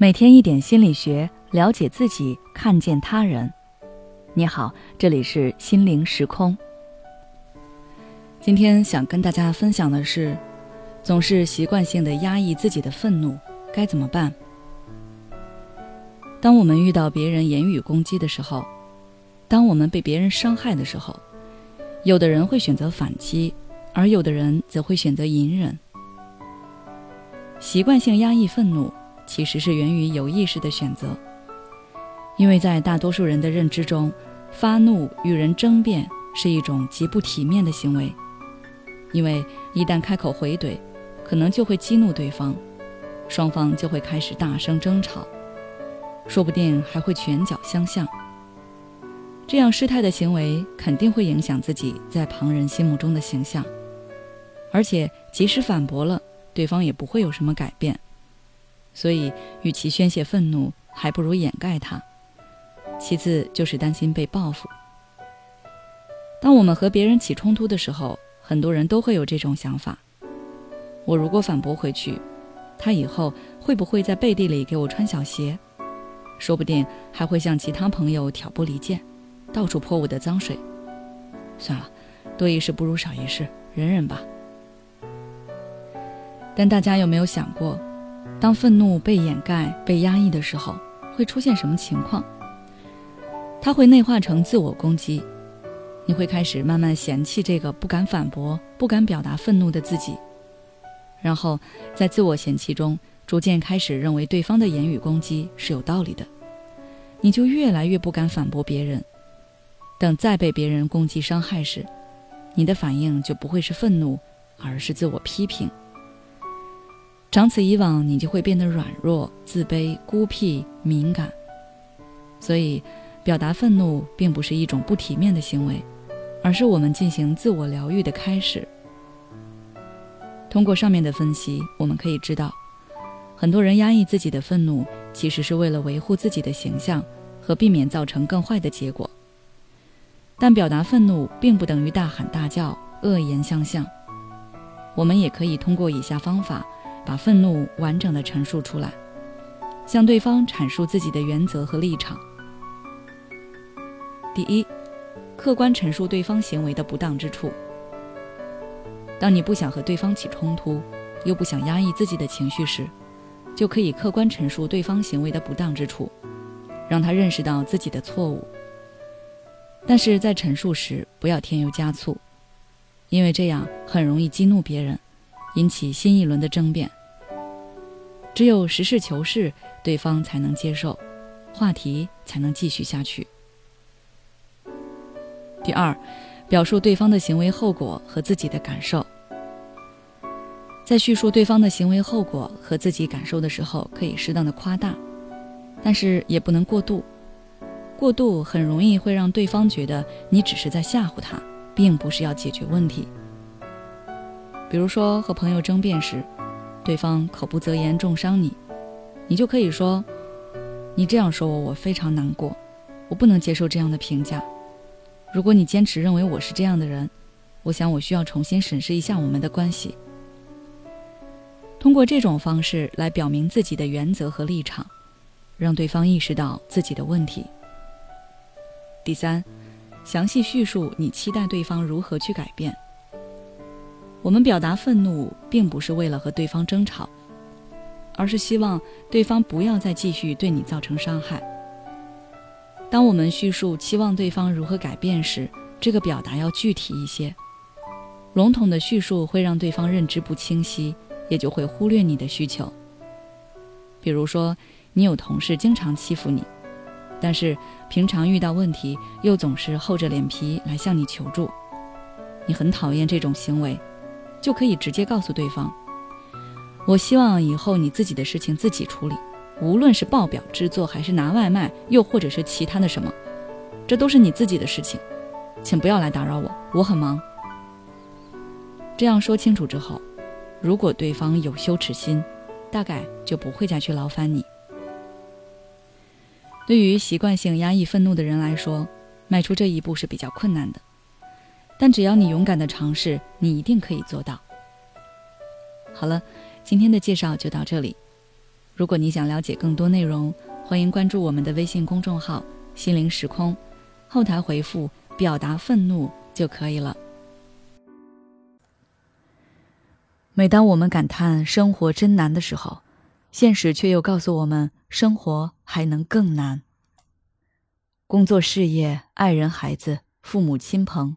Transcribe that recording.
每天一点心理学，了解自己，看见他人。你好，这里是心灵时空。今天想跟大家分享的是，总是习惯性的压抑自己的愤怒，该怎么办？当我们遇到别人言语攻击的时候，当我们被别人伤害的时候，有的人会选择反击，而有的人则会选择隐忍。习惯性压抑愤怒。其实是源于有意识的选择，因为在大多数人的认知中，发怒与人争辩是一种极不体面的行为，因为一旦开口回怼，可能就会激怒对方，双方就会开始大声争吵，说不定还会拳脚相向。这样失态的行为肯定会影响自己在旁人心目中的形象，而且即使反驳了，对方也不会有什么改变。所以，与其宣泄愤怒，还不如掩盖它。其次就是担心被报复。当我们和别人起冲突的时候，很多人都会有这种想法：我如果反驳回去，他以后会不会在背地里给我穿小鞋？说不定还会向其他朋友挑拨离间，到处泼我的脏水。算了，多一事不如少一事，忍忍吧。但大家有没有想过？当愤怒被掩盖、被压抑的时候，会出现什么情况？它会内化成自我攻击，你会开始慢慢嫌弃这个不敢反驳、不敢表达愤怒的自己，然后在自我嫌弃中，逐渐开始认为对方的言语攻击是有道理的，你就越来越不敢反驳别人。等再被别人攻击伤害时，你的反应就不会是愤怒，而是自我批评。长此以往，你就会变得软弱、自卑、孤僻、敏感。所以，表达愤怒并不是一种不体面的行为，而是我们进行自我疗愈的开始。通过上面的分析，我们可以知道，很多人压抑自己的愤怒，其实是为了维护自己的形象和避免造成更坏的结果。但表达愤怒并不等于大喊大叫、恶言相向。我们也可以通过以下方法。把愤怒完整的陈述出来，向对方阐述自己的原则和立场。第一，客观陈述对方行为的不当之处。当你不想和对方起冲突，又不想压抑自己的情绪时，就可以客观陈述对方行为的不当之处，让他认识到自己的错误。但是在陈述时不要添油加醋，因为这样很容易激怒别人，引起新一轮的争辩。只有实事求是，对方才能接受，话题才能继续下去。第二，表述对方的行为后果和自己的感受。在叙述对方的行为后果和自己感受的时候，可以适当的夸大，但是也不能过度。过度很容易会让对方觉得你只是在吓唬他，并不是要解决问题。比如说和朋友争辩时。对方口不择言，重伤你，你就可以说：“你这样说我，我非常难过，我不能接受这样的评价。如果你坚持认为我是这样的人，我想我需要重新审视一下我们的关系。”通过这种方式来表明自己的原则和立场，让对方意识到自己的问题。第三，详细叙述你期待对方如何去改变。我们表达愤怒，并不是为了和对方争吵，而是希望对方不要再继续对你造成伤害。当我们叙述期望对方如何改变时，这个表达要具体一些。笼统的叙述会让对方认知不清晰，也就会忽略你的需求。比如说，你有同事经常欺负你，但是平常遇到问题又总是厚着脸皮来向你求助，你很讨厌这种行为。就可以直接告诉对方：“我希望以后你自己的事情自己处理，无论是报表制作，还是拿外卖，又或者是其他的什么，这都是你自己的事情，请不要来打扰我，我很忙。”这样说清楚之后，如果对方有羞耻心，大概就不会再去劳烦你。对于习惯性压抑愤怒的人来说，迈出这一步是比较困难的。但只要你勇敢的尝试，你一定可以做到。好了，今天的介绍就到这里。如果你想了解更多内容，欢迎关注我们的微信公众号“心灵时空”，后台回复“表达愤怒”就可以了。每当我们感叹生活真难的时候，现实却又告诉我们，生活还能更难。工作、事业、爱人、孩子、父母亲朋，